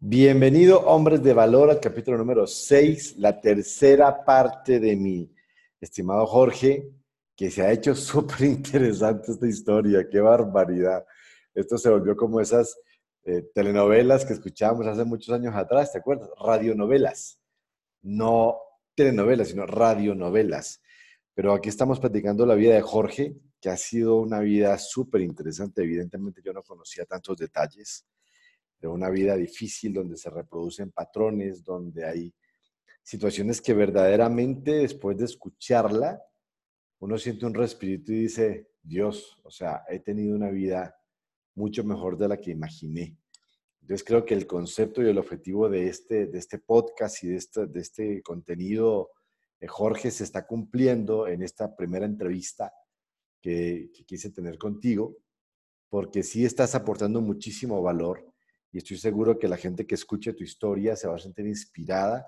Bienvenido, hombres de valor, al capítulo número 6, la tercera parte de mi estimado Jorge, que se ha hecho súper interesante esta historia, qué barbaridad. Esto se volvió como esas eh, telenovelas que escuchábamos hace muchos años atrás, ¿te acuerdas? Radionovelas, no telenovelas, sino radionovelas. Pero aquí estamos platicando la vida de Jorge, que ha sido una vida súper interesante. Evidentemente yo no conocía tantos detalles de una vida difícil donde se reproducen patrones, donde hay situaciones que verdaderamente después de escucharla, uno siente un respirito y dice, Dios, o sea, he tenido una vida mucho mejor de la que imaginé. Entonces creo que el concepto y el objetivo de este, de este podcast y de este, de este contenido, de Jorge, se está cumpliendo en esta primera entrevista que, que quise tener contigo, porque sí estás aportando muchísimo valor y estoy seguro que la gente que escuche tu historia se va a sentir inspirada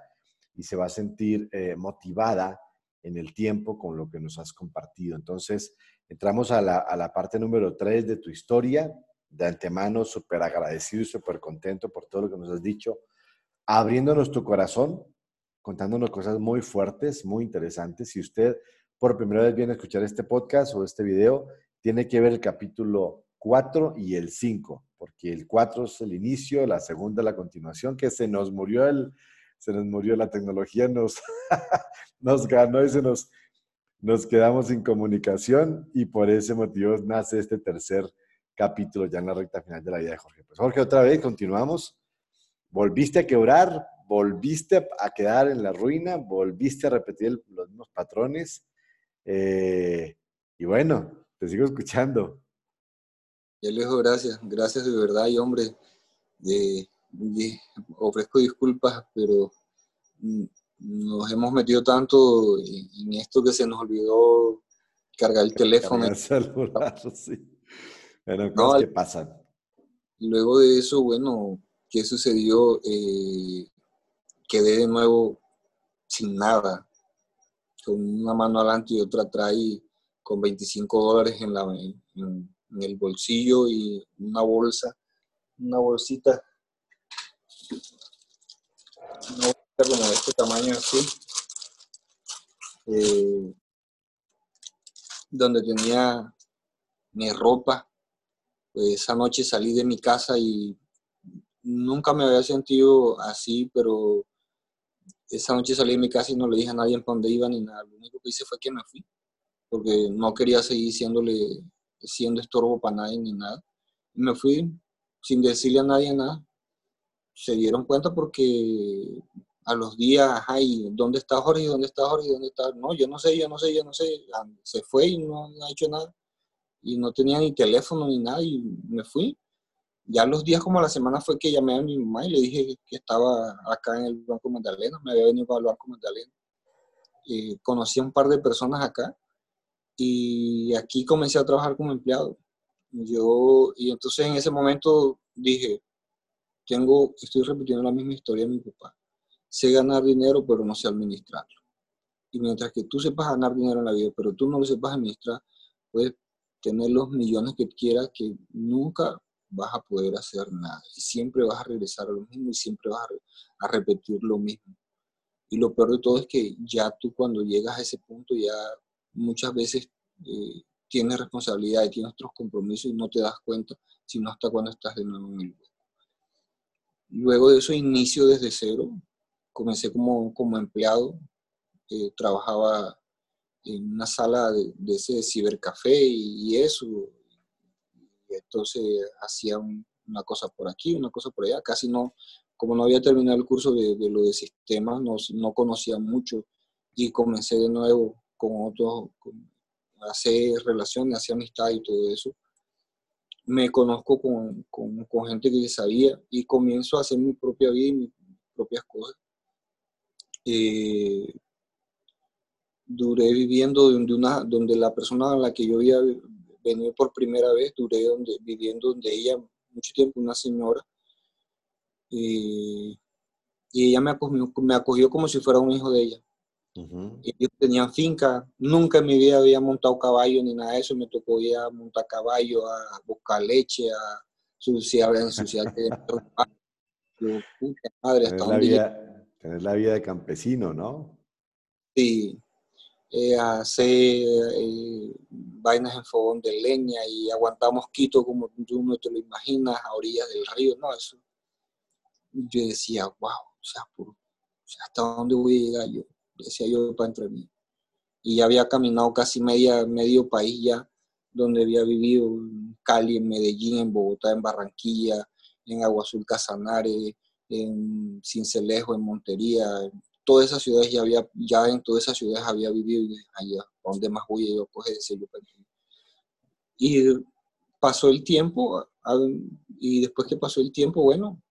y se va a sentir eh, motivada en el tiempo con lo que nos has compartido. Entonces, entramos a la, a la parte número tres de tu historia. De antemano, súper agradecido y súper contento por todo lo que nos has dicho, abriéndonos tu corazón, contándonos cosas muy fuertes, muy interesantes. Si usted por primera vez viene a escuchar este podcast o este video, tiene que ver el capítulo 4 y el 5 porque el 4 es el inicio, la segunda la continuación, que se nos murió el, se nos murió la tecnología, nos, nos ganó y se nos, nos quedamos sin comunicación y por ese motivo nace este tercer capítulo ya en la recta final de la vida de Jorge. Pues Jorge, otra vez continuamos. Volviste a quebrar, volviste a quedar en la ruina, volviste a repetir los mismos patrones. Eh, y bueno, te sigo escuchando. Ya les gracias, gracias de verdad y hombre, ofrezco disculpas, pero mm, nos hemos metido tanto en esto que se nos olvidó cargar el teléfono. El celular, sí. Bueno, cosas que pasan. Luego de eso, bueno, ¿qué sucedió? Eh, quedé de nuevo sin nada, con una mano adelante y otra atrás y con 25 dólares en la, en, en el bolsillo y una bolsa, una bolsita, una bolsita como de este tamaño así, eh, donde tenía mi ropa. Pues esa noche salí de mi casa y nunca me había sentido así, pero esa noche salí de mi casa y no le dije a nadie para dónde iba ni nada. Lo único que hice fue que me fui, porque no quería seguir siéndole siendo estorbo para nadie ni nada. me fui sin decirle a nadie nada. Se dieron cuenta porque a los días, ay, ¿dónde está Jorge? ¿Dónde está Jorge? ¿Dónde está? No, yo no sé, yo no sé, yo no sé. Ah, se fue y no, ha hecho nada. Y no tenía ni teléfono ni nada y me fui. Ya los días como la semana fue que llamé a mi mamá y le dije que estaba acá en el Banco Magdalena, me había venido para el Banco Magdalena. Eh, conocí a un par de personas acá y aquí comencé a trabajar como empleado. Yo, y entonces en ese momento dije, tengo, estoy repitiendo la misma historia de mi papá. Sé ganar dinero, pero no sé administrarlo. Y mientras que tú sepas ganar dinero en la vida, pero tú no lo sepas administrar, puedes tener los millones que quieras, que nunca vas a poder hacer nada. Y siempre vas a regresar a lo mismo y siempre vas a, a repetir lo mismo. Y lo peor de todo es que ya tú cuando llegas a ese punto ya muchas veces eh, tienes responsabilidad y tienes otros compromisos y no te das cuenta, sino hasta cuando estás de nuevo en el hueco. Luego de eso inicio desde cero, comencé como, como empleado, eh, trabajaba en una sala de, ese cibercafé y, eso, y entonces hacía una cosa por aquí, una cosa por allá, casi no, como no había terminado el curso de, lo de sistemas, no, no conocía mucho y comencé de nuevo con otros, hacer relaciones, hacer amistad y todo eso. Me conozco con, con, con, gente que sabía y comienzo a hacer mi propia vida y mis propias cosas. Eh, duré viviendo donde, una, donde la persona a la que yo había venido por primera vez, duré donde, viviendo donde ella mucho tiempo, una señora. y ella me acogió, me acogió como si fuera un hijo de ella. Ellos tenían finca, nunca en mi vida había montado caballo ni nada de eso, me tocó ir a montar caballo, a buscar leche, a ensuciar, a ensuciar. Yo, puta madre, hasta dónde vida, Tener la vida de campesino, ¿no? Sí, eh, hacer eh, vainas en fogón de leña y aguantar mosquitos como tú no te lo imaginas a orillas del río, ¿no? Eso, yo decía, wow, o sea, ¿hasta dónde voy a llegar yo? Decía yo para entre mí. Y ya había caminado casi media, medio país ya, donde había vivido en Cali, en Medellín, en Bogotá, en Barranquilla, en Agua Azul Casanare, en Cincelejo, en Montería, todas esas ciudades ya había, ya en todas esas ciudades había vivido y allá, ¿dónde más voy yo? Pues ese yo Y pasó el tiempo, y después que pasó el tiempo, bueno,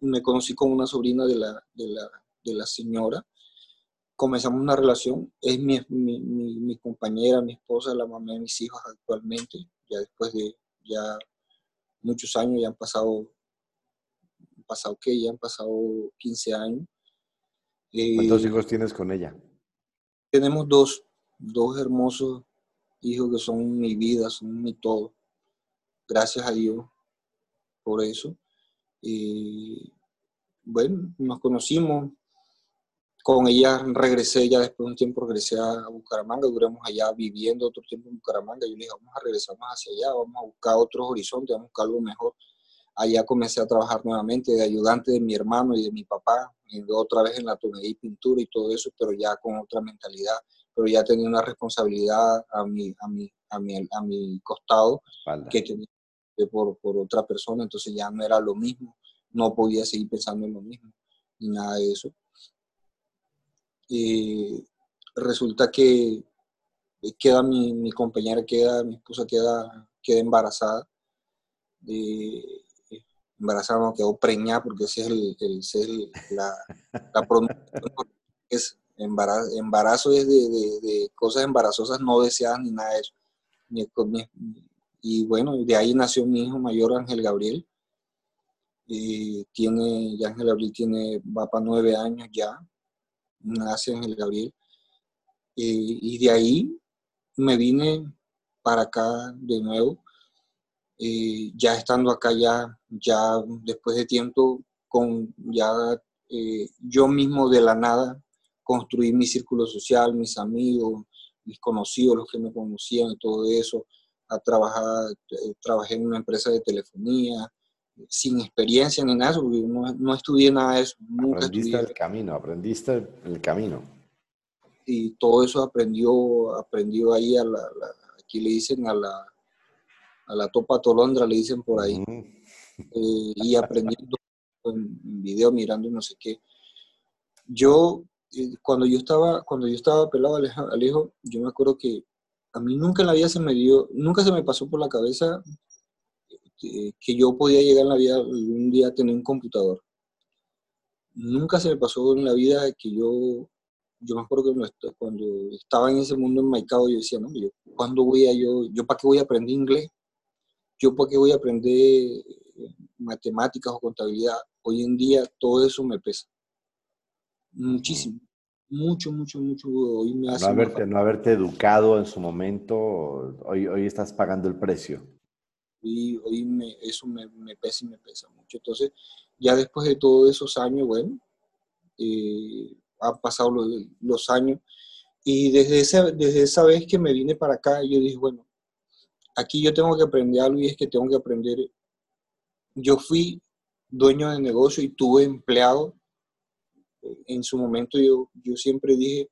me conocí con una sobrina de la, de la, de la señora, comenzamos una relación, es mi, mi, mi, compañera, mi esposa, la mamá de mis hijos actualmente, ya después de ya muchos años, ya han pasado, pasado qué, ya han pasado 15 años. ¿Cuántos eh, hijos tienes con ella? Tenemos dos, dos hermosos hijos que son mi vida, son mi todo. Gracias a Dios por eso. Y bueno, nos conocimos. Con ella regresé, ya después de un tiempo regresé a Bucaramanga, duramos allá viviendo otro tiempo en Bucaramanga. Yo le dije, vamos a regresarnos hacia allá, vamos a buscar otros horizontes, vamos a buscar algo mejor. Allá comencé a trabajar nuevamente de ayudante de mi hermano y de mi papá, otra vez en la tonelía y pintura y todo eso, pero ya con otra mentalidad, pero ya tenía una responsabilidad a mi, a mi, a mi, a mi costado que tenía por, por otra persona, entonces ya no era lo mismo, no podía seguir pensando en lo mismo, ni nada de eso. Y resulta que queda mi, mi compañera, queda, mi esposa queda, queda embarazada. Embarazada no quedó preñada porque ese es, el, el, la, la es embarazo, embarazo es de, cosas embarazosas no deseadas ni nada de eso. Y bueno, de ahí nació mi hijo mayor, Ángel Gabriel. Y tiene, ya Ángel Gabriel tiene, va para nueve años ya, nace Ángel Gabriel. Y, y de ahí me vine para acá de nuevo eh, ya estando acá ya, ya después de tiempo, con ya eh, yo mismo de la nada construí mi círculo social, mis amigos, mis conocidos, los que me conocían y todo eso, a trabajar, eh, trabajé en una empresa de telefonía, sin experiencia ni nada, porque no, no estudié nada de eso. Nunca aprendiste el camino, aprendiste el camino. Y todo eso aprendió, aprendió ahí a la aquí le dicen a la, a la topa tolondra, le dicen por ahí, eh, y aprendiendo en video, mirando no sé qué. Yo, eh, cuando yo estaba, cuando yo estaba pelado al hijo, yo me acuerdo que a mí nunca en la vida se me dio, nunca se me pasó por la cabeza que, yo podía llegar en la vida un día a tener un computador. Nunca se me pasó en la vida que yo yo me acuerdo que cuando estaba en ese mundo enmaicado, yo decía, no, yo, ¿cuándo voy a yo, yo para qué voy a aprender inglés? yo porque voy a aprender eh, matemáticas o contabilidad, hoy en día todo eso me pesa. Muchísimo. Mucho, mucho, mucho. Hoy me hace no, haberte, no haberte educado en su momento, hoy, hoy estás pagando el precio. Y hoy me, eso me, me, pesa y me pesa mucho. Entonces, ya después de todos esos años, bueno, eh, han pasado los, los, años. Y desde esa, desde esa vez que me vine para acá, yo dije, bueno, aquí yo tengo que aprender algo y es que tengo que aprender. Yo fui dueño de negocio y tuve empleado. En su momento yo, yo siempre dije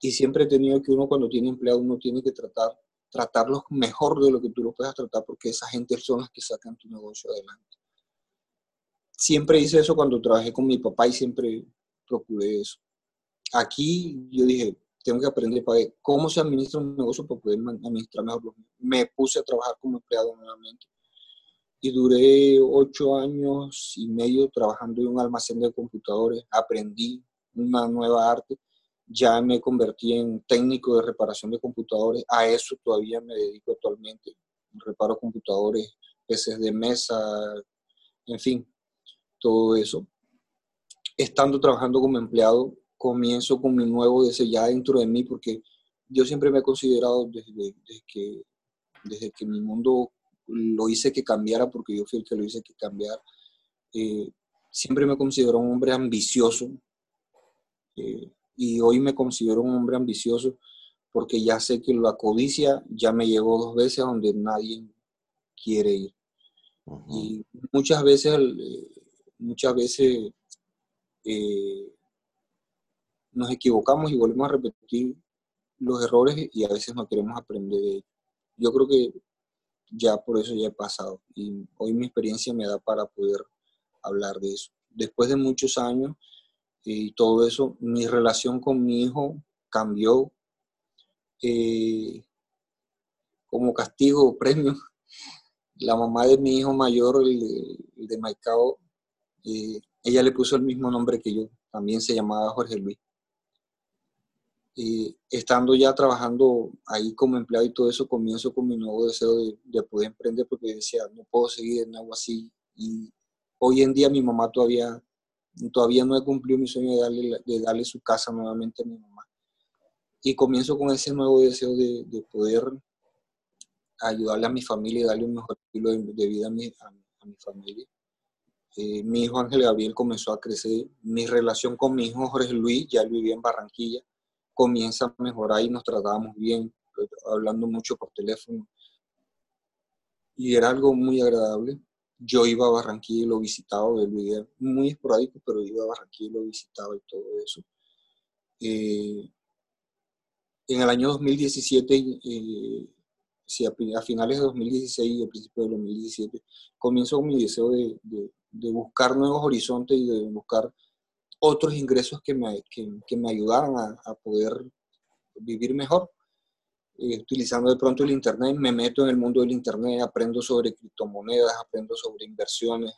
y siempre he tenido que uno cuando tiene empleado uno tiene que tratar tratarlos mejor de lo que tú lo puedas tratar porque esa gente son las que sacan tu negocio adelante. Siempre hice eso cuando trabajé con mi papá y siempre procuré eso. Aquí yo dije, tengo que aprender para ver cómo se administra un negocio para poder administrar mejor Me puse a trabajar como empleado nuevamente y duré ocho años y medio trabajando en un almacén de computadores. Aprendí una nueva arte. Ya me convertí en técnico de reparación de computadores. A eso todavía me dedico actualmente. Reparo computadores, PCs de mesa, en fin, todo eso. Estando trabajando como empleado, comienzo con mi nuevo deseo ya dentro de mí, porque yo siempre me he considerado desde, que, desde que mi mundo lo hice que cambiara, porque yo fui el que lo hice que cambiar, eh, siempre me considero un hombre ambicioso eh, y hoy me considero un hombre ambicioso porque ya sé que la codicia ya me llevó dos veces a donde nadie quiere ir. Y muchas veces, muchas veces eh, nos equivocamos y volvemos a repetir los errores y a veces no queremos aprender de ellos. Yo creo que ya por eso ya he pasado y hoy mi experiencia me da para poder hablar de eso. Después de muchos años y todo eso, mi relación con mi hijo cambió eh, como castigo o premio. La mamá de mi hijo mayor, el, de Maicao, eh, ella le puso el mismo nombre que yo, también se llamaba Jorge Luis. Y estando ya trabajando ahí como empleado y todo eso, comienzo con mi nuevo deseo de, poder emprender porque decía, no puedo seguir en algo así. Y hoy en día mi mamá todavía, todavía no he cumplido mi sueño de darle, de darle su casa nuevamente a mi mamá. Y comienzo con ese nuevo deseo de, de poder ayudarle a mi familia y darle un mejor estilo de, vida a mi, a mi familia. Eh, mi hijo Ángel Gabriel comenzó a crecer, mi relación con mi hijo Jorge Luis, ya vivía en Barranquilla, comienza a mejorar y nos tratábamos bien, hablando mucho por teléfono. Y era algo muy agradable. Yo iba a Barranquilla y lo visitaba, muy esporádico, pero iba a Barranquilla y lo visitaba y todo eso. Eh, en el año 2017, eh, a, finales de 2016 y a principios de 2017, comienzo con mi deseo de, de buscar nuevos horizontes y de buscar otros ingresos que me, que, me ayudaran a, poder vivir mejor. Eh, utilizando de pronto el Internet, me meto en el mundo del Internet, aprendo sobre criptomonedas, aprendo sobre inversiones,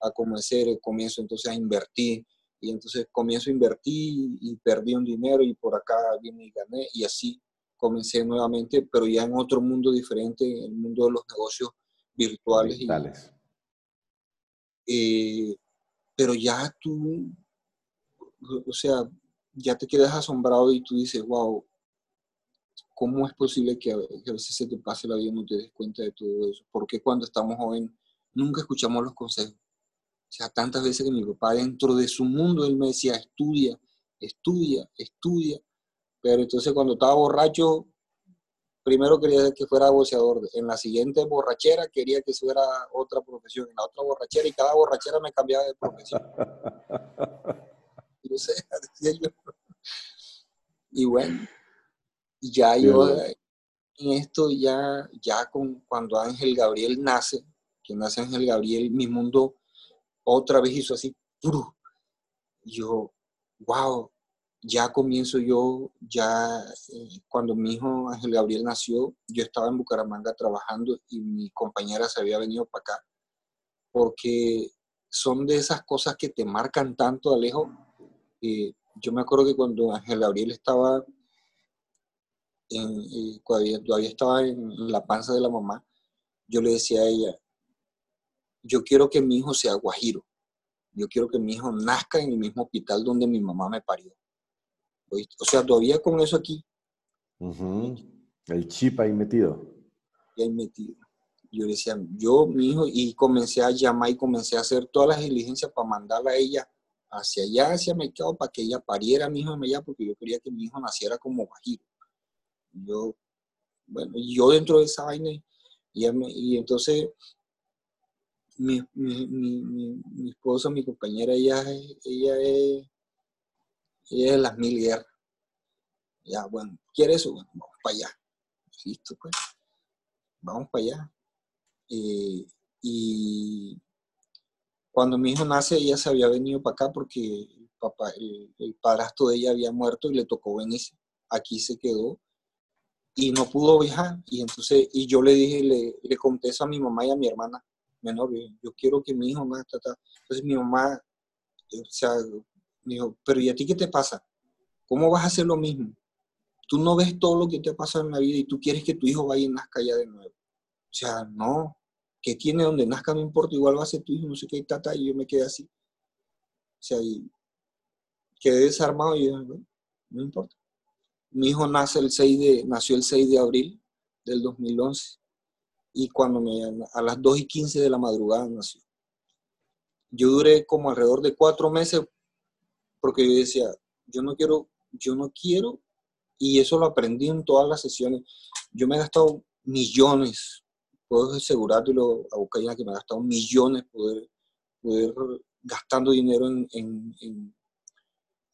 a, a cómo hacer, comienzo entonces a invertir y entonces comienzo a invertir y perdí un dinero y por acá vine y gané y así comencé nuevamente, pero ya en otro mundo diferente, en el mundo de los negocios virtuales. virtuales. Eh, pero ya tú, o sea, ya te quedas asombrado y tú dices, wow, ¿cómo es posible que a, veces se te pase la vida y no te des cuenta de todo eso? Porque cuando estamos jóvenes nunca escuchamos los consejos? O sea, tantas veces que mi papá dentro de su mundo, él me decía, estudia, estudia, estudia. Pero entonces cuando estaba borracho, primero quería que fuera boxeador, en la siguiente borrachera quería que fuera otra profesión, en la otra borrachera y cada borrachera me cambiaba de profesión. decía yo. Y bueno, ya yo en esto ya, ya con, cuando Ángel Gabriel nace, que nace Ángel Gabriel, mi mundo otra vez hizo así, yo, wow, ya comienzo yo, ya eh, cuando mi hijo Ángel Gabriel nació, yo estaba en Bucaramanga trabajando y mi compañera se había venido para acá, porque son de esas cosas que te marcan tanto, Alejo. Eh, yo me acuerdo que cuando Ángel Gabriel estaba, en, todavía estaba en la panza de la mamá, yo le decía a ella, yo quiero que mi hijo sea guajiro, yo quiero que mi hijo nazca en el mismo hospital donde mi mamá me parió o sea, todavía con eso aquí. El chip ahí metido. Ahí metido. Yo le decía, yo, mi hijo, y comencé a llamar y comencé a hacer todas las diligencias para mandarla a ella hacia allá, hacia Mercado, para que ella pariera a mi hijo allá, porque yo quería que mi hijo naciera como bajito. Yo, bueno, yo dentro de esa vaina, y, entonces mi, mi, mi, esposa, mi compañera, ella, ella es y es las mil guerras. Ya, bueno, ¿quiere eso? Bueno, vamos para allá. Listo, pues. Vamos para allá. Eh, y cuando mi hijo nace, ella se había venido para acá porque el, papá, el, padrastro de ella había muerto y le tocó venirse. Aquí se quedó y no pudo viajar. Y entonces, y yo le dije, le, le conté a mi mamá y a mi hermana menor, yo quiero que mi hijo nazca. Entonces mi mamá, o sea, me dijo, pero ¿y a ti qué te pasa? ¿Cómo vas a hacer lo mismo? Tú no ves todo lo que te ha pasado en la vida y tú quieres que tu hijo vaya y nazca ya de nuevo. O sea, no, que tiene donde nazca no importa, igual va a ser tu hijo, no sé qué, tata, y yo me quedé así. O sea, y quedé desarmado y yo, no, importa. Mi hijo nace el 6 de, nació el 6 de abril del 2011 y cuando me, a las 2 y 15 de la madrugada nació. yo duré como alrededor de cuatro meses porque yo decía, yo no quiero, yo no quiero, y eso lo aprendí en todas las sesiones. Yo me he gastado millones, puedo asegurártelo a buscar que me he gastado millones poder, poder gastando dinero en, en,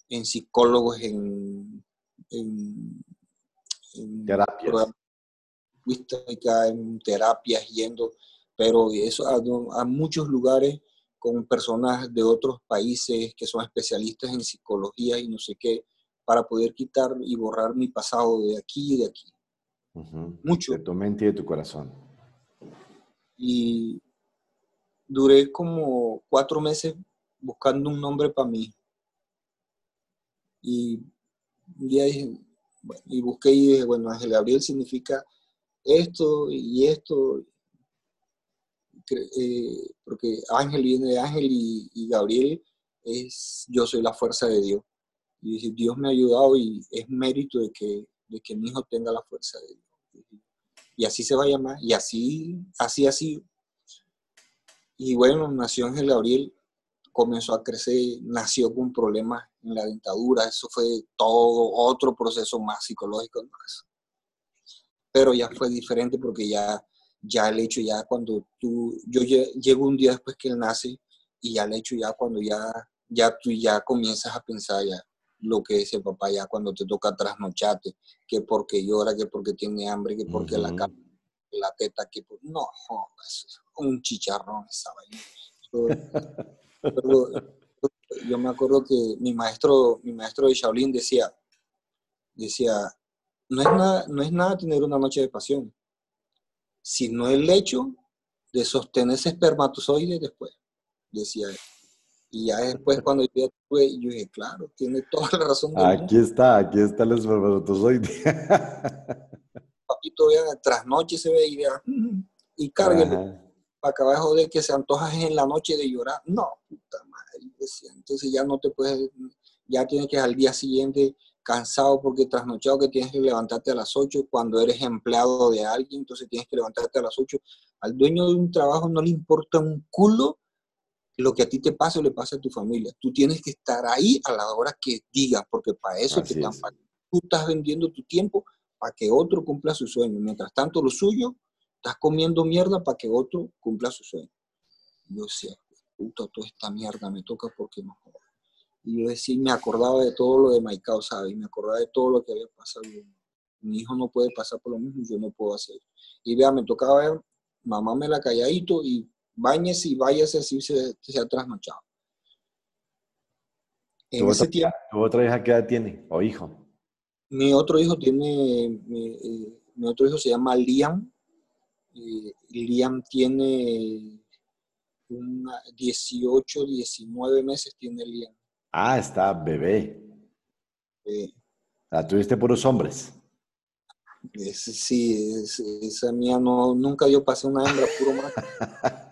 en, psicólogos, en, en, terapias. en terapias, yendo, pero eso a, a muchos lugares con personas de otros países que son especialistas en psicología y no sé qué, para poder quitar y borrar mi pasado de aquí y de aquí. Mucho. De tu mente y de tu corazón. Y duré como cuatro meses buscando un nombre para mí. Y un día dije, y busqué y dije, bueno, Ángel Gabriel significa esto y esto, eh, porque Ángel viene de Ángel y, Gabriel es yo soy la fuerza de Dios. Y Dios me ha ayudado y es mérito de que, de que mi hijo tenga la fuerza de Dios. Y así se va a llamar, y así, así, así. Y bueno, nació Ángel Gabriel, comenzó a crecer, nació con problemas en la dentadura, eso fue todo otro proceso más psicológico. Más. Pero ya fue diferente porque ya ya el hecho ya cuando tú, yo llego un día después que él nace y ya el hecho ya cuando ya, ya tú ya comienzas a pensar ya lo que es el papá ya cuando te toca trasnocharte, que porque llora, que porque tiene hambre, que porque la, la teta, que no, es un chicharrón esa vaina. yo me acuerdo que mi maestro, mi maestro de Shaolin decía, decía, no es nada, no es nada tener una noche de pasión, sino el hecho de sostener ese espermatozoide después, decía él. Y ya después cuando yo ya tuve, yo dije, claro, tiene toda la razón. aquí está, aquí está el espermatozoide. Papito, vean, tras noche se ve y vea, y cárguelo. Para acabar de que se antojas en la noche de llorar. No, puta madre. Entonces ya no te puedes, ya tienes que al día siguiente cansado porque trasnochado que tienes que levantarte a las 8 cuando eres empleado de alguien, entonces tienes que levantarte a las 8. Al dueño de un trabajo no le importa un culo lo que a ti te pase o le pase a tu familia. Tú tienes que estar ahí a la hora que digas, porque para eso te están Tú estás vendiendo tu tiempo para que otro cumpla su sueño. Mientras tanto, lo suyo, estás comiendo mierda para que otro cumpla su sueño. Yo decía, puta, toda esta mierda me toca porque no y yo decía, me acordaba de todo lo de Maicao, ¿sabes? Y me acordaba de todo lo que había pasado. Mi hijo no puede pasar por lo mismo, yo no puedo hacer. Y vea, me tocaba ver, mamá me la calladito y bañese y váyase así se, se ha trasnochado. En ese tiempo, ¿Tu otra hija qué edad tiene? ¿O hijo? Mi otro hijo tiene, mi, eh, otro hijo se llama Liam. Liam tiene 18, 19 meses tiene Liam. Ah, está bebé. Sí. ¿La tuviste puros hombres? sí, esa mía no, nunca yo pasé una hembra, puro macho.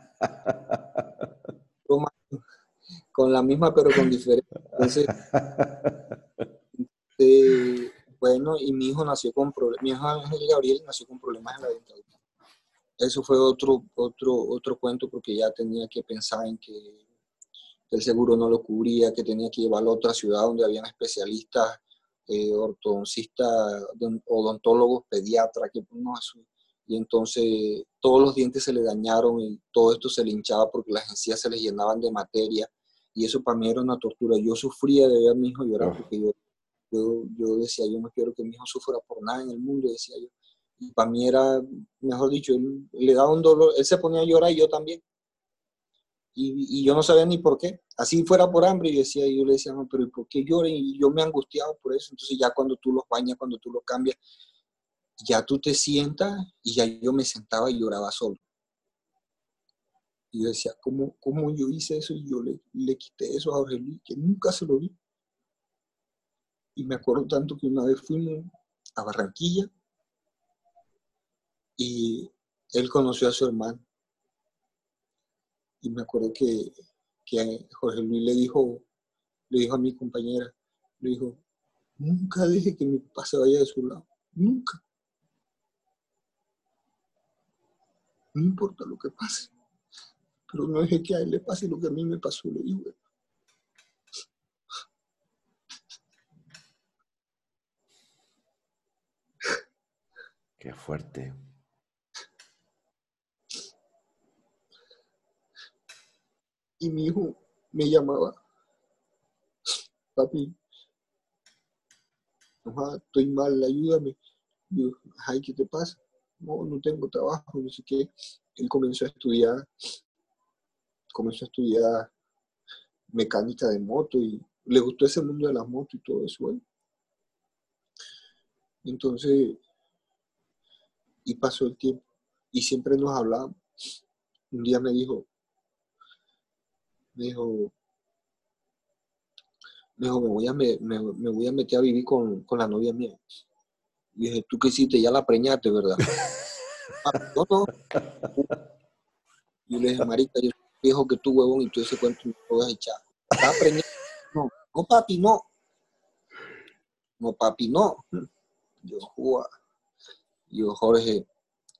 Con la misma, pero con diferencia. Entonces, eh, bueno, y mi hijo nació con problemas, mi hijo Ángel Gabriel nació con problemas en la dentadura. Eso fue otro, otro, otro cuento porque ya tenía que pensar en que el seguro no lo cubría, que tenía que llevarlo a otra ciudad donde habían especialistas, eh, ortodoncistas, odontólogos, pediatras, que no, y entonces todos los dientes se le dañaron y todo esto se le hinchaba porque las encías se les llenaban de materia y eso para mí era una tortura. Yo sufría de ver a mi hijo llorar porque yo, yo, yo decía, yo no quiero que mi hijo sufra por nada en el mundo, decía yo. Y para mí era, mejor dicho, le daba un dolor, él se ponía a llorar y yo también y, yo no sabía ni por qué. Así fuera por hambre, y decía, yo le decía, no, pero ¿por qué lloren? Y yo me angustiaba por eso. Entonces ya cuando tú los bañas, cuando tú los cambias, ya tú te sientas y ya yo me sentaba y lloraba solo. Y yo decía, ¿cómo, cómo yo hice eso? Y yo le, le quité eso a Jorge Luis, que nunca se lo vi. Y me acuerdo tanto que una vez fuimos a Barranquilla y él conoció a su hermano y me acuerdo que, Jorge Luis le dijo, le dijo a mi compañera, le dijo, nunca deje que mi papá se vaya de su lado, nunca. No importa lo que pase, pero no deje que a él le pase lo que a mí me pasó, le digo. Qué fuerte. Y mi hijo me llamaba, papi, estoy mal, ayúdame. Yo, ay, ¿qué te pasa? No, no tengo trabajo, no sé qué. Él comenzó a estudiar, comenzó a estudiar mecánica de moto y le gustó ese mundo de las motos y todo eso. Entonces, y pasó el tiempo y siempre nos hablábamos. Un día me dijo, me dijo, me dijo, me voy a, me, voy a meter a vivir con, la novia mía. Y dije, ¿tú qué hiciste? Ya la preñaste, ¿verdad? ah, no, no. Y le dije, marica, yo soy viejo que tú, huevón, y tú ese cuento me lo vas a echar. No, no, papi, no. No, papi, no. Yo, Yo, Jorge,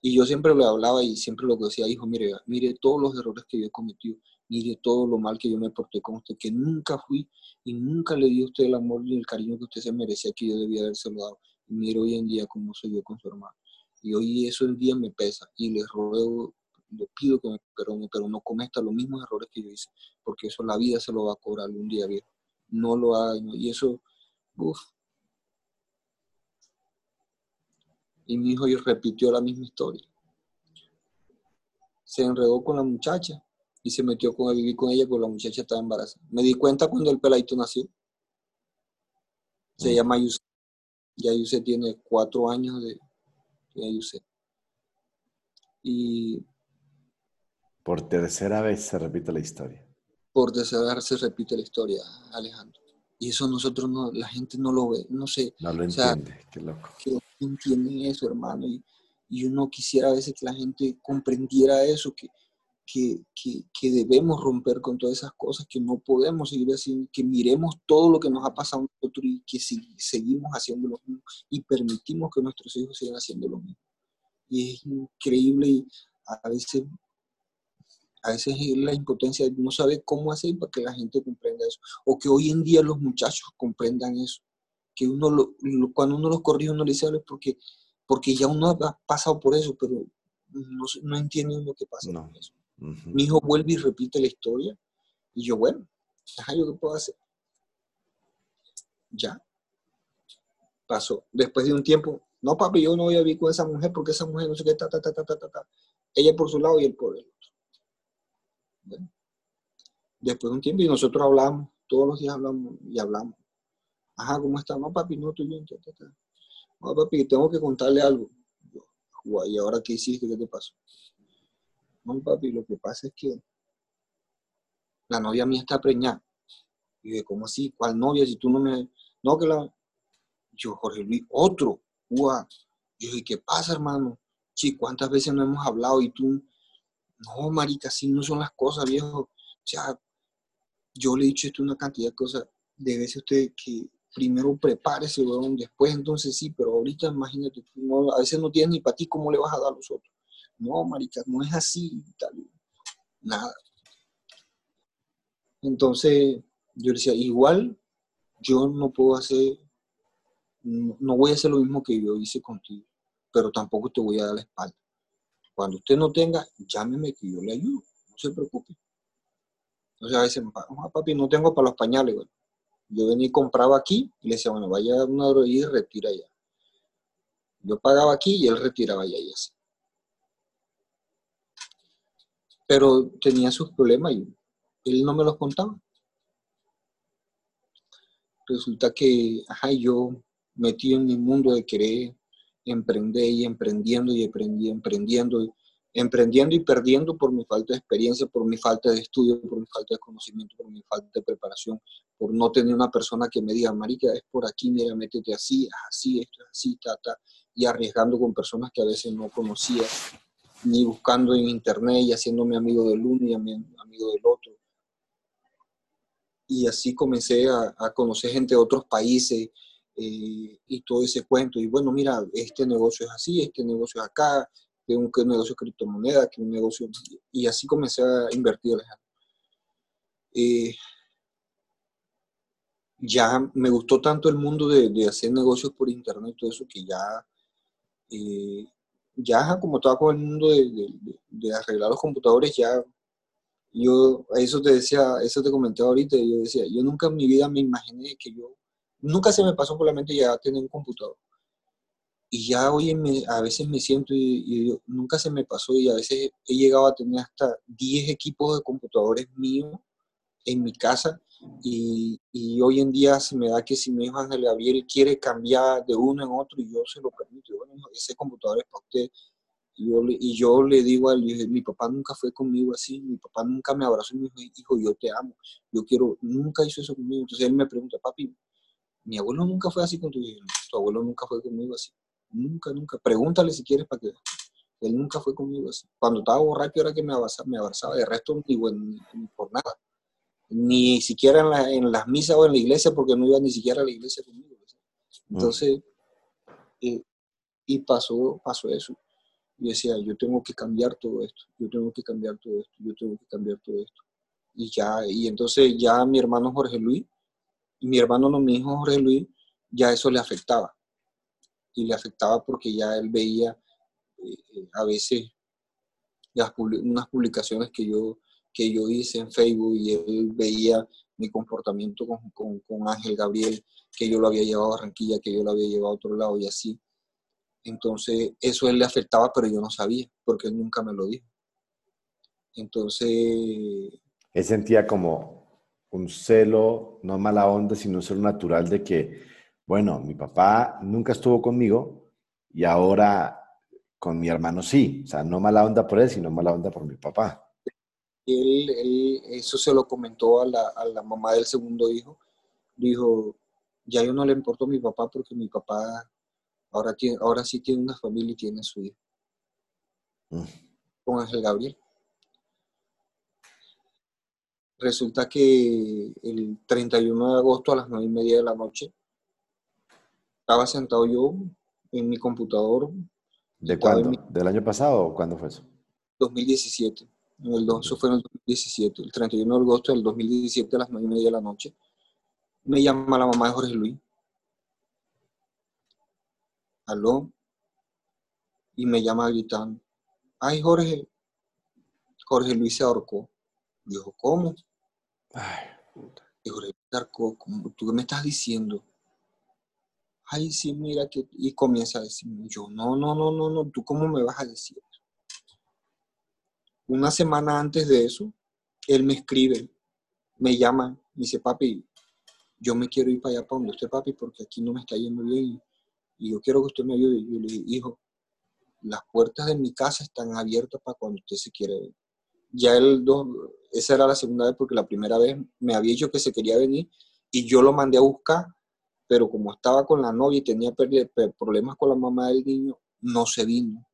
y yo siempre le hablaba y siempre lo decía, hijo, mire, mire todos los errores que yo he cometido mire todo lo mal que yo me porté con usted, que nunca fui y nunca le di a usted el amor y el cariño que usted se merecía, que yo debía haber dado. Y mire hoy en día cómo soy yo con su hermano. Y hoy eso en día me pesa y le ruego, le pido que me perdone, pero no cometa los mismos errores que yo hice, porque eso la vida se lo va a cobrar un día viejo. No lo haga. Y eso, uff. Y mi hijo repitió la misma historia. Se enredó con la muchacha y se metió con, a vivir con ella porque la muchacha estaba embarazada. Me di cuenta cuando el peladito nació. Se llama Yuse. Ya Yuse tiene cuatro años de, de Y. Por tercera vez se repite la historia. Por tercera vez se repite la historia, Alejandro. Y eso nosotros no, la gente no lo ve, no sé. No lo entiende, qué loco. Que no entienden eso, hermano. Y, y uno quisiera a veces que la gente comprendiera eso, que, que, que, debemos romper con todas esas cosas, que no podemos seguir así, que miremos todo lo que nos ha pasado a nosotros y que si, seguimos haciendo lo mismo y permitimos que nuestros hijos sigan haciendo lo mismo. Y es increíble y a veces, a veces la impotencia no sabe cómo hacer para que la gente comprenda eso, o que hoy en día los muchachos comprendan eso, que uno lo, cuando uno los corrige uno le dice porque, porque ya uno ha pasado por eso, pero no, no entiende lo que pasa con eso. Mi hijo vuelve y repite la historia. Y yo, bueno, ¿yo qué puedo hacer? Ya. Pasó. Después de un tiempo, no, papi, yo no voy a vivir con esa mujer porque esa mujer no sé qué, ta, ta, ta, ta, ta, ta. Ella por su lado y él por el otro. Bueno. Después de un tiempo, y nosotros hablamos, todos los días hablamos y hablamos. Ajá, ¿cómo está? No, papi, no estoy bien. No, papi, tengo que contarle algo. ¿Y ahora qué hiciste? ¿Qué te pasó? No, papi, lo que pasa es que la novia mía está preñada. Y dije, ¿cómo así? ¿Cuál novia? Si tú no me... No, que la... Yo, Jorge Luis, otro. Yo dije, ¿qué pasa, hermano? Sí, ¿cuántas veces no hemos hablado y tú... No, marica, así no son las cosas, viejo. O sea, yo le he dicho esto una cantidad de cosas. Debe ser usted que primero prepárese, weón, después entonces sí, pero ahorita imagínate, a veces no tienes ni para ti, ¿cómo le vas a dar a los otros? No, marica, no es así, tal, nada. Entonces, yo decía, igual yo no puedo hacer, no, voy a hacer lo mismo que yo hice contigo, pero tampoco te voy a dar la espalda. Cuando usted no tenga, llámeme que yo le ayudo, no se preocupe. Entonces a veces, papi, no tengo para los pañales, Yo venía y compraba aquí y le decía, bueno, vaya a una hora y retira allá. Yo pagaba aquí y él retiraba allá y así. Pero tenía sus problemas y él no me los contaba. Resulta que, ajá, yo metí en mi mundo de querer emprender y emprendiendo y emprendiendo, emprendiendo y perdiendo por mi falta de experiencia, por mi falta de estudio, por mi falta de conocimiento, por mi falta de preparación, por no tener una persona que me diga, marica, es por aquí, mira, métete así, así, esto es así, ta, ta, y arriesgando con personas que a veces no conocía ni buscando en internet y haciéndome amigo del uno y amigo del otro. Y así comencé a, conocer gente de otros países eh, y todo ese cuento. Y bueno, mira, este negocio es así, este negocio es acá, que un, que un negocio de criptomoneda, que un negocio, y así comencé a invertir. Eh, ya me gustó tanto el mundo de, de, hacer negocios por internet y todo eso que ya, eh, ya como estaba con el mundo de, de, de, arreglar los computadores, ya yo, eso te decía, eso te comenté ahorita, yo decía, yo nunca en mi vida me imaginé que yo, nunca se me pasó por la mente ya tener un computador. Y ya hoy me, a veces me siento y, y nunca se me pasó y a veces he llegado a tener hasta 10 equipos de computadores míos en mi casa y, y, hoy en día se me da que si mi hijo Ángel Gabriel quiere cambiar de uno en otro y yo se lo permito, bueno, ese computador es para usted. Y yo, y yo le digo a él, mi papá nunca fue conmigo así, mi papá nunca me abrazó y me dijo, hijo, yo te amo, yo quiero, nunca hizo eso conmigo. Entonces él me pregunta, papi, mi abuelo nunca fue así contigo, tu abuelo nunca fue conmigo así, nunca, nunca. Pregúntale si quieres para que él nunca fue conmigo así. Cuando estaba borracho era que me abrazaba, me abrazaba, de resto ni, ni por nada ni siquiera en, la, en, las misas o en la iglesia, porque no iba ni siquiera a la iglesia conmigo. Mm. Entonces, eh, y pasó, pasó eso. Yo decía, yo tengo que cambiar todo esto, yo tengo que cambiar todo esto, yo tengo que cambiar todo esto. Y ya, y entonces ya mi hermano Jorge Luis, mi hermano no, mi hijo Jorge Luis, ya eso le afectaba. Y le afectaba porque ya él veía eh, eh a veces las, unas publicaciones que yo que yo hice en Facebook y él veía mi comportamiento con, con, con, Ángel Gabriel, que yo lo había llevado a Barranquilla, que yo lo había llevado a otro lado y así. Entonces, eso él le afectaba, pero yo no sabía, porque él nunca me lo dijo. Entonces... Él sentía como un celo, no mala onda, sino un celo natural de que, bueno, mi papá nunca estuvo conmigo y ahora con mi hermano sí. O sea, no mala onda por él, sino mala onda por mi papá él, él, eso se lo comentó a la, a la, mamá del segundo hijo. Dijo, ya yo no le importo a mi papá porque mi papá ahora, tiene, ahora sí tiene una familia y tiene su hijo. Mm. Con Ángel Gabriel. Resulta que el 31 de agosto a las 9 y media de la noche estaba sentado yo en mi computador. ¿De cuándo? ¿Del año pasado o cuándo fue eso? 2017 el, eso fue en el 2017, el 31 de agosto del 2017 a las 9 y media de la noche, me llama la mamá de Jorge Luis. Aló. Y me llama gritando, ay Jorge, Jorge Luis se ahorcó. Dijo, ¿cómo? Ay, puta. Y Jorge Luis se ahorcó, ¿tú qué me estás diciendo? Ay, sí, mira que... Y comienza a decirme, yo, no, no, no, no, no, ¿tú cómo me vas a decir? Una semana antes de eso, él me escribe, me llama, me dice, papi, yo me quiero ir para allá para donde usted, papi, porque aquí no me está yendo bien y, yo quiero que usted me ayude. Y yo le dije, hijo, las puertas de mi casa están abiertas para cuando usted se quiere venir. Ya él, esa era la segunda vez porque la primera vez me había dicho que se quería venir y yo lo mandé a buscar, pero como estaba con la novia y tenía problemas con la mamá del niño, no se vino.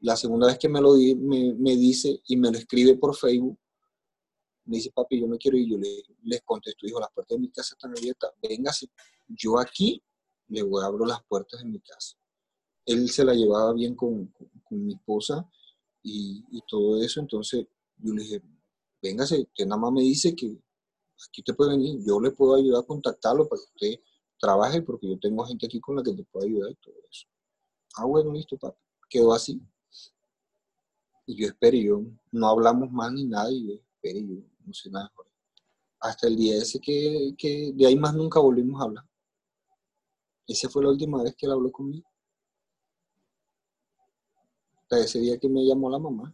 La segunda vez que me lo me, me, dice y me lo escribe por Facebook, me dice, papi, yo me quiero ir. Yo le, les contesto, hijo, las puertas de mi casa están abiertas, véngase. Yo aquí le voy a abrir las puertas de mi casa. Él se la llevaba bien con, mi esposa y, y, todo eso, entonces yo le dije, véngase, usted nada más me dice que aquí te puede venir, yo le puedo ayudar a contactarlo para que usted trabaje, porque yo tengo gente aquí con la que te puedo ayudar y todo eso. Ah, bueno, listo, papi. Quedó así. Y yo esperé, yo no hablamos más ni nada, y yo esperé, yo no sé nada. Hasta el día ese que, que de ahí más nunca volvimos a hablar. Esa fue la última vez que él habló conmigo. Hasta ese día que me llamó la mamá,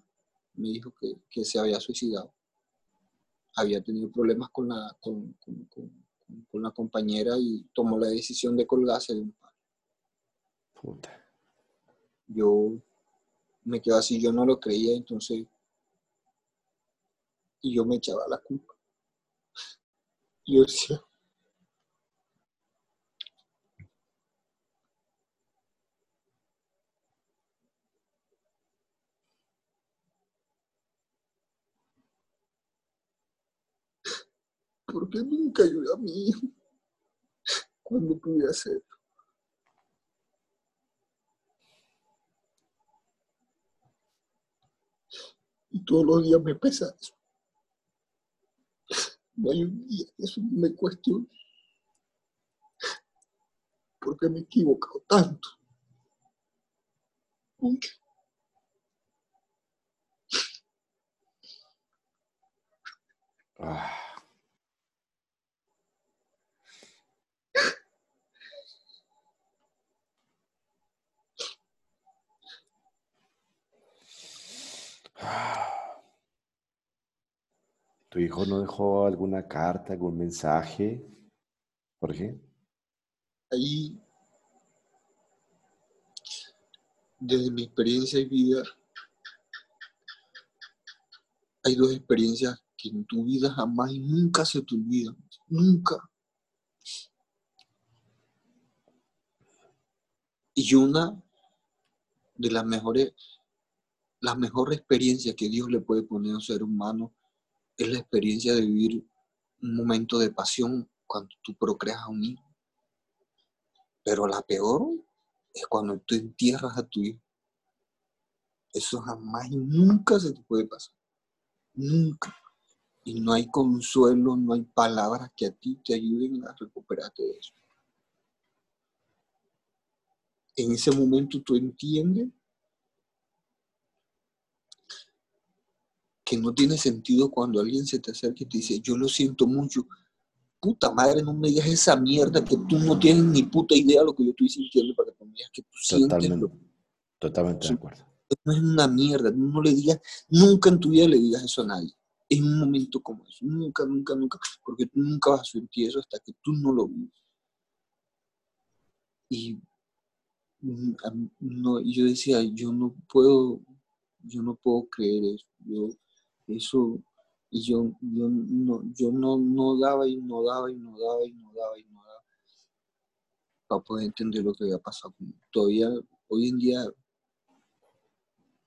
me dijo que, que se había suicidado. Había tenido problemas con la, con, con, con, la compañera y tomó la decisión de colgarse de un palo. Puta. Yo me quedó así, yo no lo creía, entonces, y yo me echaba la culpa. Yo decía, ¿por qué nunca ayudó a hijo cuando pude hacerlo? Y todos los días me pesa eso. No hay un día que eso me cuestione. Porque me he equivocado tanto. Mucho. Ah. ¿Tu hijo no dejó alguna carta, algún mensaje, Jorge? Ahí, desde mi experiencia y vida, hay dos experiencias que en tu vida jamás y nunca se te olvidan. Nunca. Y una de las mejores, la mejor experiencia que Dios le puede poner a un ser humano es la experiencia de vivir un momento de pasión cuando tú procreas a un hijo. Pero la peor es cuando tú entierras a tu hijo. Eso jamás y nunca se te puede pasar. Nunca. Y no hay consuelo, no hay palabras que a ti te ayuden a recuperarte de eso. En ese momento tú entiendes que no tiene sentido cuando alguien se te acerca y te dice, yo lo siento mucho. Puta madre, no me digas esa mierda que tú no tienes ni puta idea de lo que yo estoy sintiendo para que me digas que tú Totalmente, sientes. Lo... totalmente de acuerdo. No es una mierda, no le digas, nunca en tu vida le digas eso a nadie. En un momento como eso, nunca, nunca, nunca, porque tú nunca vas a sentir eso hasta que tú no lo vives. Y mm, no, yo decía, yo no puedo, yo no puedo creer eso. Yo, eso, y yo, yo, no, yo no, no daba y no daba y no daba y no daba y no daba para poder entender lo que había pasado. Todavía, hoy en día,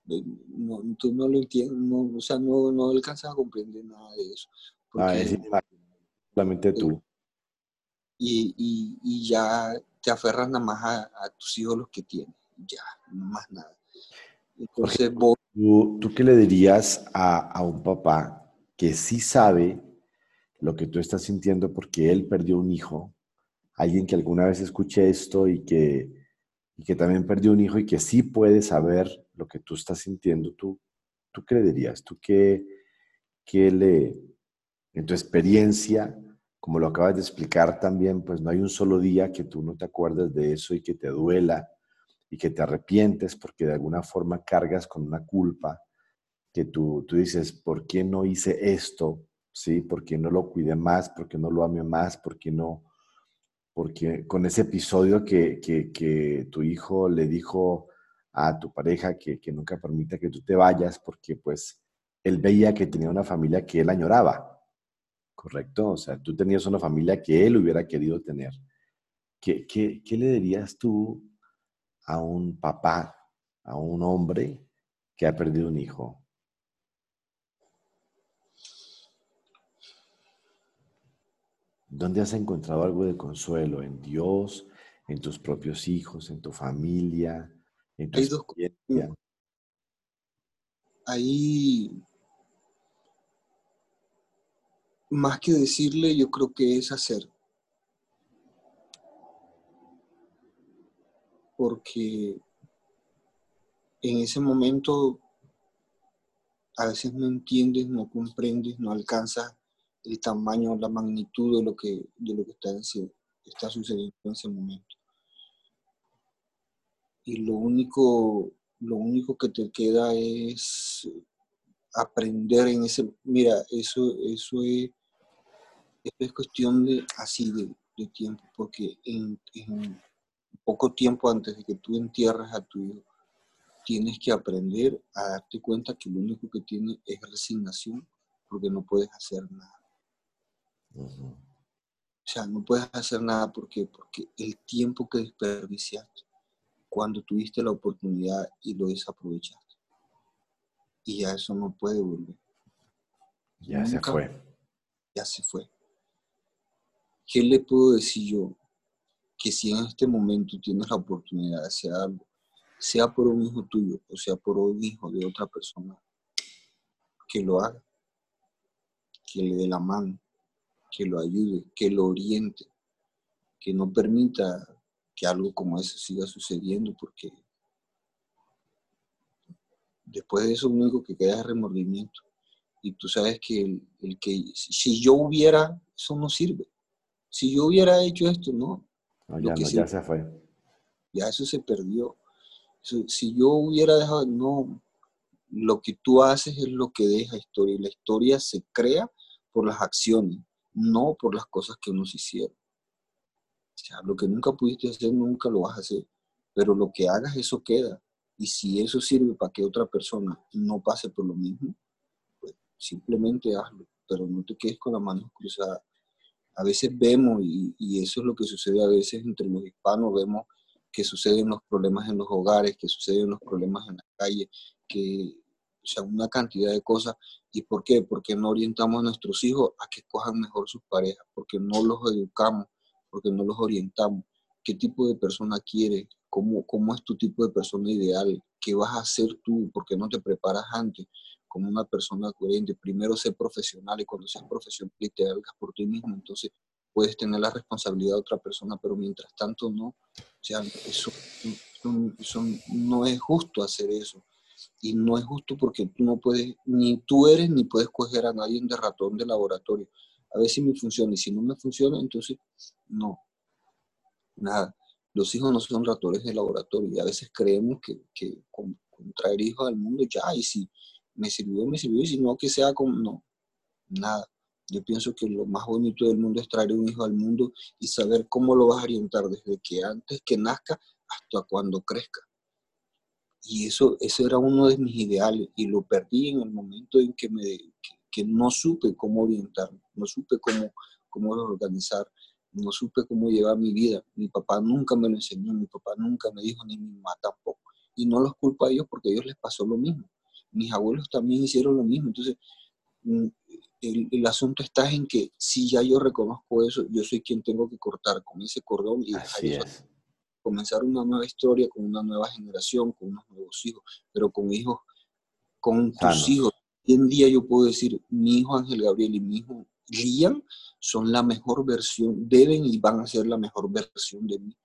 no, tú no lo entiendes, no, o sea, no, no alcanzas a comprender nada de eso. Ah, es solamente tú. Y, y, y, ya te aferras nada más a, a, tus hijos los que tienes, ya, más nada. Entonces, vos, ¿Tú, ¿Tú, qué le dirías a, a, un papá que sí sabe lo que tú estás sintiendo porque él perdió un hijo? Alguien que alguna vez escuche esto y que, y que también perdió un hijo y que sí puede saber lo que tú estás sintiendo. ¿Tú, tú qué le dirías? ¿Tú qué, qué le, en tu experiencia, como lo acabas de explicar también, pues no hay un solo día que tú no te acuerdes de eso y que te duela y que te arrepientes porque de alguna forma cargas con una culpa que tú, tú dices, ¿por qué no hice esto? ¿Sí? ¿Por qué no lo cuidé más? ¿Por qué no lo amé más? ¿Por qué no? Porque con ese episodio que, que, que tu hijo le dijo a tu pareja que, que, nunca permita que tú te vayas porque pues él veía que tenía una familia que él añoraba, ¿correcto? O sea, tú tenías una familia que él hubiera querido tener. ¿Qué, qué, qué le dirías tú a un papá, a un hombre que ha perdido un hijo? ¿Dónde has encontrado algo de consuelo? ¿En Dios? ¿En tus propios hijos? ¿En tu familia? ¿En tu Hay dos experiencia? ahí, más que decirle, yo creo que es hacer. Porque en ese momento a veces no entiendes, no comprendes, no alcanzas el tamaño, la magnitud de lo que, de lo que está, sucediendo en ese momento. Y lo único, lo único que te queda es aprender en ese, mira, eso, eso es, es cuestión de así de, tiempo, porque en, poco tiempo antes de que tú entierres a tu hijo, tienes que aprender a darte cuenta que lo único que tienes es resignación, porque no puedes hacer nada. Uh -huh. O sea, no puedes hacer nada porque, porque el tiempo que desperdiciaste cuando tuviste la oportunidad y lo desaprovechaste. Y ya eso no puede volver. Ya Nunca, se fue. Ya se fue. ¿Qué le puedo decir yo? Que si en este momento tienes la oportunidad de hacer algo, sea por un hijo tuyo o sea por un hijo de otra persona, que lo haga, que le dé la mano, que lo ayude, que lo oriente, que no permita que algo como eso siga sucediendo, porque después de eso lo único que queda es remordimiento. Y tú sabes que el, que si yo hubiera, eso no sirve. Si yo hubiera hecho esto, no. Ya, ya se fue. Ya eso se perdió. Si yo hubiera dejado, no, lo que tú haces es lo que deja historia. Y la historia se crea por las acciones, no por las cosas que nos hicieron. O sea, lo que nunca pudiste hacer, nunca lo vas a hacer. Pero lo que hagas, eso queda. Y si eso sirve para que otra persona no pase por lo mismo, pues simplemente hazlo. Pero no te quedes con las manos cruzadas. A veces vemos, y, eso es lo que sucede a veces entre los hispanos, vemos que suceden los problemas en los hogares, que suceden los problemas en la calle, que, o sea, una cantidad de cosas. ¿Y por qué? Porque no orientamos a nuestros hijos a que escojan mejor sus parejas, porque no los educamos, porque no los orientamos. ¿Qué tipo de persona quieres? ¿Cómo, ¿Cómo es tu tipo de persona ideal? ¿Qué vas a hacer tú? ¿Por qué no te preparas antes como una persona coherente? Primero ser profesional y cuando seas profesional y te hagas por ti mismo, entonces puedes tener la responsabilidad de otra persona, pero mientras tanto no. O sea, eso, eso no es justo hacer eso. Y no es justo porque tú no puedes, ni tú eres, ni puedes coger a nadie de ratón de laboratorio. A ver si me funciona y si no me funciona, entonces no. Nada. Los hijos no son ratones de laboratorio y a veces creemos que, que con, traer hijos al mundo ya, y si me sirvió, me sirvió, y si no, que sea como, no, nada. Yo pienso que lo más bonito del mundo es traer un hijo al mundo y saber cómo lo vas a orientar desde que antes que nazca hasta cuando crezca. Y eso, eso era uno de mis ideales y lo perdí en el momento en que, me, que, no supe cómo orientar, no supe cómo, cómo organizar, no supe cómo llevar mi vida. Mi papá nunca me lo enseñó, mi papá nunca me dijo, ni mi mamá tampoco. Y no los culpo a ellos porque a ellos les pasó lo mismo. Mis abuelos también hicieron lo mismo. Entonces, mm, el, el, asunto está en que si ya yo reconozco eso, yo soy quien tengo que cortar con ese cordón y comenzar una nueva historia con una nueva generación, con unos nuevos hijos, pero con hijos, con tus hijos. Hoy en día yo puedo decir, mi hijo Ángel Gabriel y mi hijo Liam son la mejor versión, deben y van a ser la mejor versión de mí,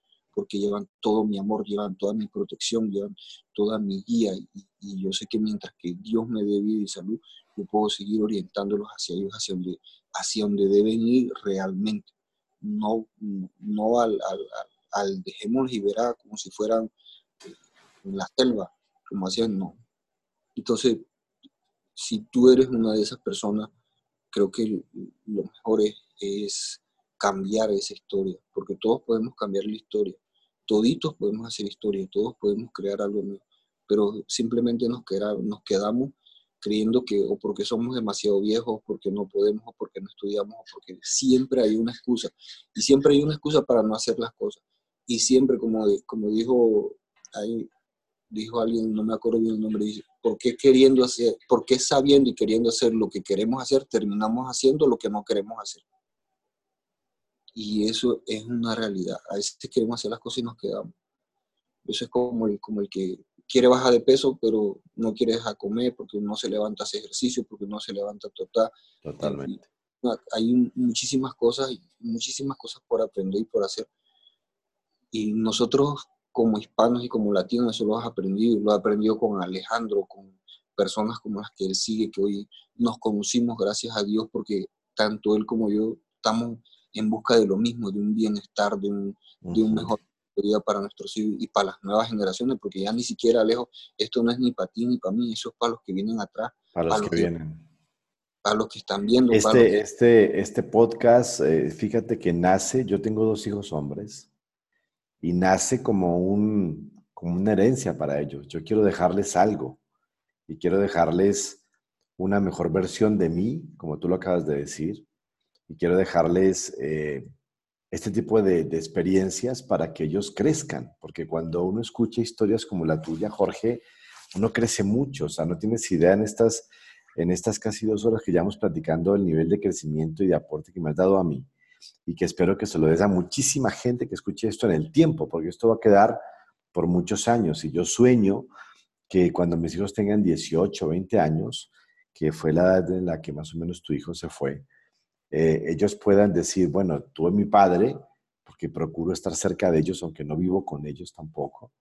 porque llevan todo mi amor, llevan toda mi protección, llevan toda mi guía, y, yo sé que mientras que Dios me dé vida y salud, yo puedo seguir orientándolos hacia ellos, hacia donde, hacia donde deben ir realmente, no, no al, al al dejémoslos y como si fueran eh, en la selva, como hacían, no. Entonces, si tú eres una de esas personas, creo que lo mejor es, cambiar esa historia, porque todos podemos cambiar la historia, toditos podemos hacer historia, todos podemos crear algo nuevo, pero simplemente nos, nos quedamos creyendo que o porque somos demasiado viejos, porque no podemos, o porque no estudiamos, o porque siempre hay una excusa. Y siempre hay una excusa para no hacer las cosas y siempre, como, como dijo dijo alguien, no me acuerdo bien el nombre, dice, ¿por qué queriendo hacer, por qué sabiendo y queriendo hacer lo que queremos hacer, terminamos haciendo lo que no queremos hacer? Y eso es una realidad. A veces queremos hacer las cosas y nos quedamos. Eso es como el, como el que quiere bajar de peso, pero no quiere dejar comer porque no se levanta a hacer ejercicio, porque no se levanta a total. Totalmente. Hay muchísimas cosas, muchísimas cosas por aprender y por hacer y nosotros como hispanos y como latinos eso lo has aprendido, lo he aprendido con Alejandro, con personas como las que él sigue, que hoy nos conocimos gracias a Dios porque tanto él como yo estamos en busca de lo mismo, de un bienestar, de un, de un mejor vida para nuestros hijos y para las nuevas generaciones, porque ya ni siquiera lejos, esto no es ni para ti ni para mí, eso es para los que vienen atrás. Para los, que, vienen. Para los que están viendo. Este, este, este podcast, eh, fíjate que nace, yo tengo dos hijos hombres, y nace como, un, como una herencia para ellos. Yo quiero dejarles algo y quiero dejarles una mejor versión de mí, como tú lo acabas de decir, y quiero dejarles eh, este tipo de, de, experiencias para que ellos crezcan, porque cuando uno escucha historias como la tuya, Jorge, uno crece mucho, o sea, no tienes idea en estas, en estas casi dos horas que llevamos platicando el nivel de crecimiento y de aporte que me has dado a mí y que espero que se lo des a muchísima gente que escuche esto en el tiempo, porque esto va a quedar por muchos años. Y yo sueño que cuando mis hijos tengan 18 o 20 años, que fue la edad en la que más o menos tu hijo se fue, eh, ellos puedan decir, bueno, tuve mi padre, porque procuro estar cerca de ellos, aunque no vivo con ellos tampoco,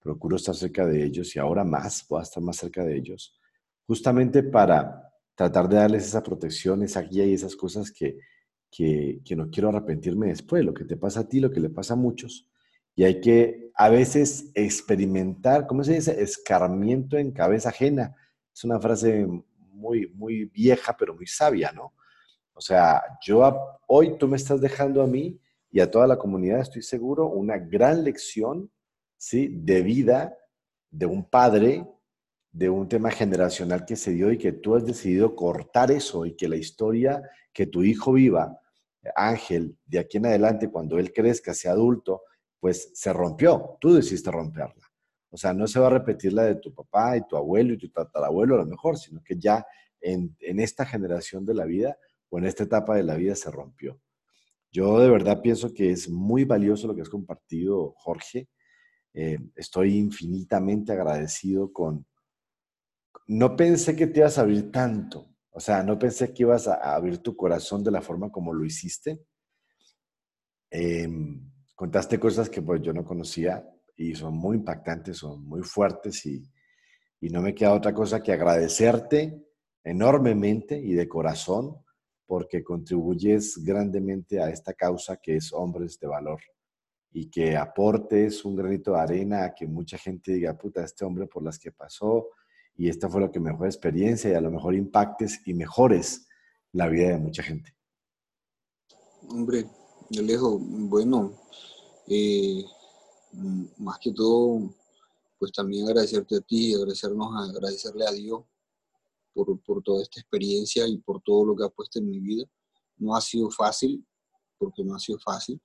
procuro estar cerca de ellos y ahora más, puedo estar más cerca de ellos, justamente para tratar de darles esa protección, esa guía y esas cosas que, que, que no quiero arrepentirme después, lo que te pasa a ti, lo que le pasa a muchos. Y hay que a veces experimentar, ¿cómo se dice? Escarmiento en cabeza ajena. Es una frase muy, muy vieja, pero muy sabia, ¿no? O sea, yo hoy tú me estás dejando a mí y a toda la comunidad, estoy seguro, una gran lección, ¿sí? De vida de un padre, de un tema generacional que se dio y que tú has decidido cortar eso y que la historia que tu hijo viva, Ángel, de aquí en adelante, cuando él crezca, sea adulto, pues se rompió, tú decidiste romperla. O sea, no se va a repetir la de tu papá y tu abuelo y tu tatarabuelo a lo mejor, sino que ya en, esta generación de la vida o en esta etapa de la vida se rompió. Yo de verdad pienso que es muy valioso lo que has compartido, Jorge. Eh, estoy infinitamente agradecido con... No pensé que te ibas a abrir tanto, o sea, no pensé que ibas a, abrir tu corazón de la forma como lo hiciste. Em, contaste cosas que pues yo no conocía y son muy impactantes, son muy fuertes y, y no me queda otra cosa que agradecerte enormemente y de corazón porque contribuyes grandemente a esta causa que es Hombres de Valor y que aportes un granito de arena a que mucha gente diga, puta, este hombre por las que pasó y esta fue lo que mejor experiencia y a lo mejor impactes y mejores la vida de mucha gente. Hombre, Alejo, bueno, eh, más que todo, pues también agradecerte a ti, agradecernos, agradecerle a Dios por, por, toda esta experiencia y por todo lo que ha puesto en mi vida. No ha sido fácil, porque no ha sido fácil.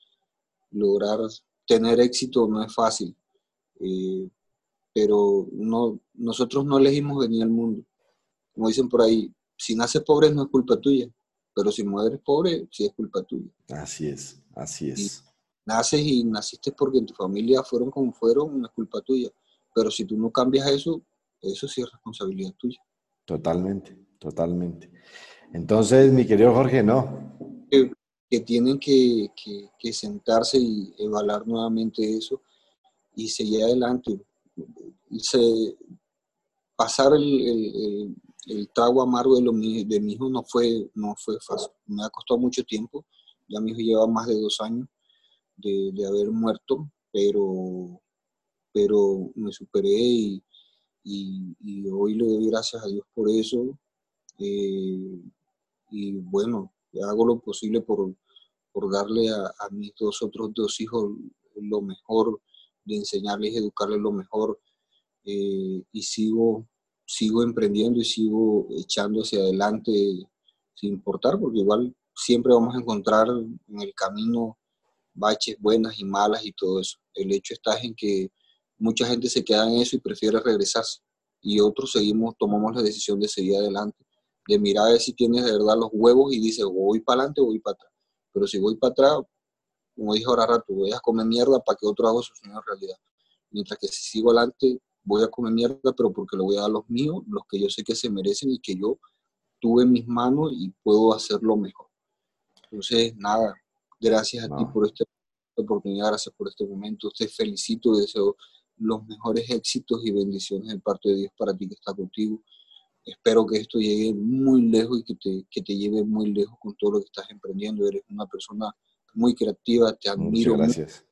Lograr tener éxito no es fácil, eh, pero no, nosotros no elegimos venir al mundo. Como dicen por ahí, si naces pobre no es culpa tuya, pero si mueres pobre, sí es culpa tuya. Así es, así es. naces y naciste porque en tu familia fueron como fueron, no es culpa tuya. Pero si tú no cambias eso, eso sí es responsabilidad tuya. Totalmente, totalmente. Entonces, mi querido Jorge, no. Que, tienen que, sentarse y evaluar nuevamente eso y seguir adelante. Se, pasar el, el trago amargo de, lo, de mi hijo no fue, no fue fácil. Me ha costado mucho tiempo. Ya mi hijo lleva más de dos años de, de haber muerto, pero, pero me superé y, y, hoy le doy gracias a Dios por eso. Eh, y bueno, hago lo posible por, por darle a, a, mis dos otros dos hijos lo mejor, de enseñarles educarles lo mejor. Eh, y sigo sigo emprendiendo y sigo echando hacia adelante sin importar, porque igual siempre vamos a encontrar en el camino baches buenas y malas y todo eso. El hecho está en que mucha gente se queda en eso y prefiere regresarse y otros seguimos, tomamos la decisión de seguir adelante, de mirar a ver si tienes de verdad los huevos y dices, voy para adelante o voy para atrás. Pero si voy para atrás, como dije ahora rato, voy a comer mierda para que otro haga su sueño realidad. Mientras que si sigo adelante, voy a comer mierda, pero porque le voy a dar los míos, los que yo sé que se merecen y que yo tuve en mis manos y puedo hacerlo mejor. Entonces, nada, gracias a ti por esta oportunidad, gracias por este momento. Te felicito, deseo los mejores éxitos y bendiciones de parte de Dios para ti que está contigo. Espero que esto llegue muy lejos y que te, que te lleve muy lejos con todo lo que estás emprendiendo. Eres una persona muy creativa, te admiro. gracias.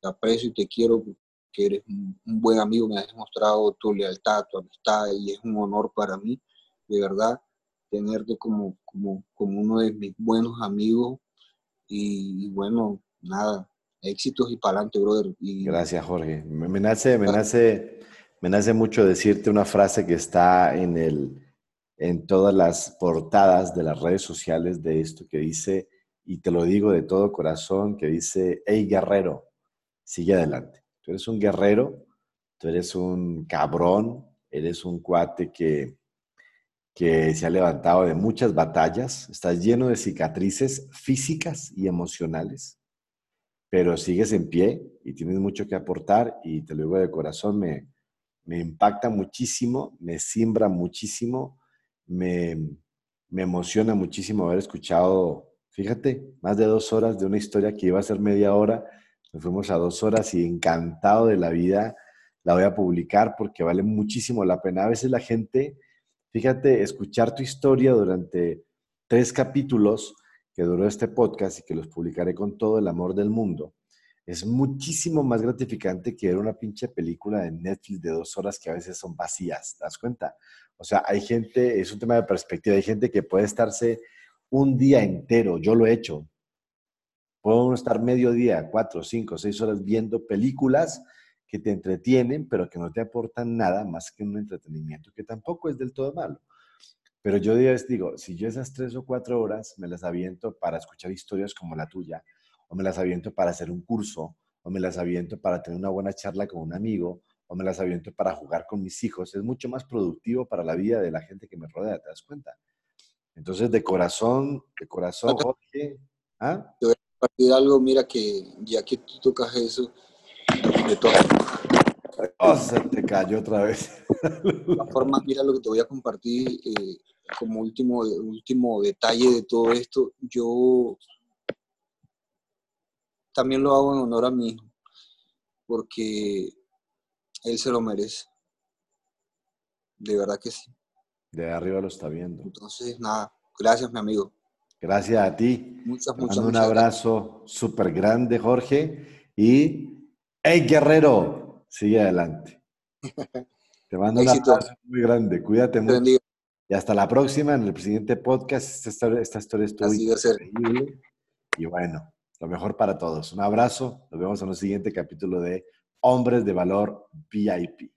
te aprecio y te quiero que eres un, buen amigo, me has demostrado tu lealtad, tu amistad y es un honor para mí, de verdad, tenerte como, como, como uno de mis buenos amigos y, bueno, nada, éxitos y para adelante, brother. Y, Gracias, Jorge. Me, nace, me, nace, me nace mucho decirte una frase que está en, el, en todas las portadas de las redes sociales de esto que dice, y te lo digo de todo corazón, que dice, hey guerrero, sigue adelante. Tú eres un guerrero, tú eres un cabrón, eres un cuate que, que se ha levantado de muchas batallas, estás lleno de cicatrices físicas y emocionales, pero sigues en pie y tienes mucho que aportar y te lo digo de corazón, me, me impacta muchísimo, me simbra muchísimo me, me emociona muchísimo haber escuchado, fíjate, más de dos horas de una historia que iba a ser media hora. Nos fuimos a dos horas y encantado de la vida la voy a publicar porque vale muchísimo la pena. A veces la gente, fíjate, escuchar tu historia durante tres capítulos que duró este podcast y que los publicaré con todo el amor del mundo, es muchísimo más gratificante que ver una pinche película de Netflix de dos horas que a veces son vacías, ¿te das cuenta? O sea, hay gente, es un tema de perspectiva, hay gente que puede estarse un día entero, yo lo he hecho. Puedo estar medio día, cuatro, cinco, seis horas viendo películas que te entretienen, pero que no te aportan nada más que un entretenimiento, que tampoco es del todo malo. Pero yo digo, si yo esas tres o cuatro horas me las aviento para escuchar historias como la tuya, o me las aviento para hacer un curso, o me las aviento para tener una buena charla con un amigo, o me las aviento para jugar con mis hijos. Es mucho más productivo para la vida de la gente que me rodea, ¿te das cuenta? Entonces, de corazón, de corazón, Jorge. ¿ah? Te voy a compartir algo, mira que ya que tú tocas eso, de. Oh, se te cayó otra vez. De todas formas, mira lo que te voy a compartir eh, como último, último detalle de todo esto. Yo también lo hago en honor a mi hijo, porque él se lo merece. De verdad que sí. De arriba lo está viendo. Entonces, nada, gracias, mi amigo. Gracias a ti. Muchas, muchas, Un abrazo súper grande, Jorge. Y, hey, guerrero, sigue adelante. Te mando un abrazo muy grande. Cuídate mucho. Y hasta la próxima en el siguiente podcast. Esta, esta historia estuvo increíble. Y bueno, lo mejor para todos. Un abrazo. Nos vemos en el siguiente capítulo de Hombres de Valor VIP.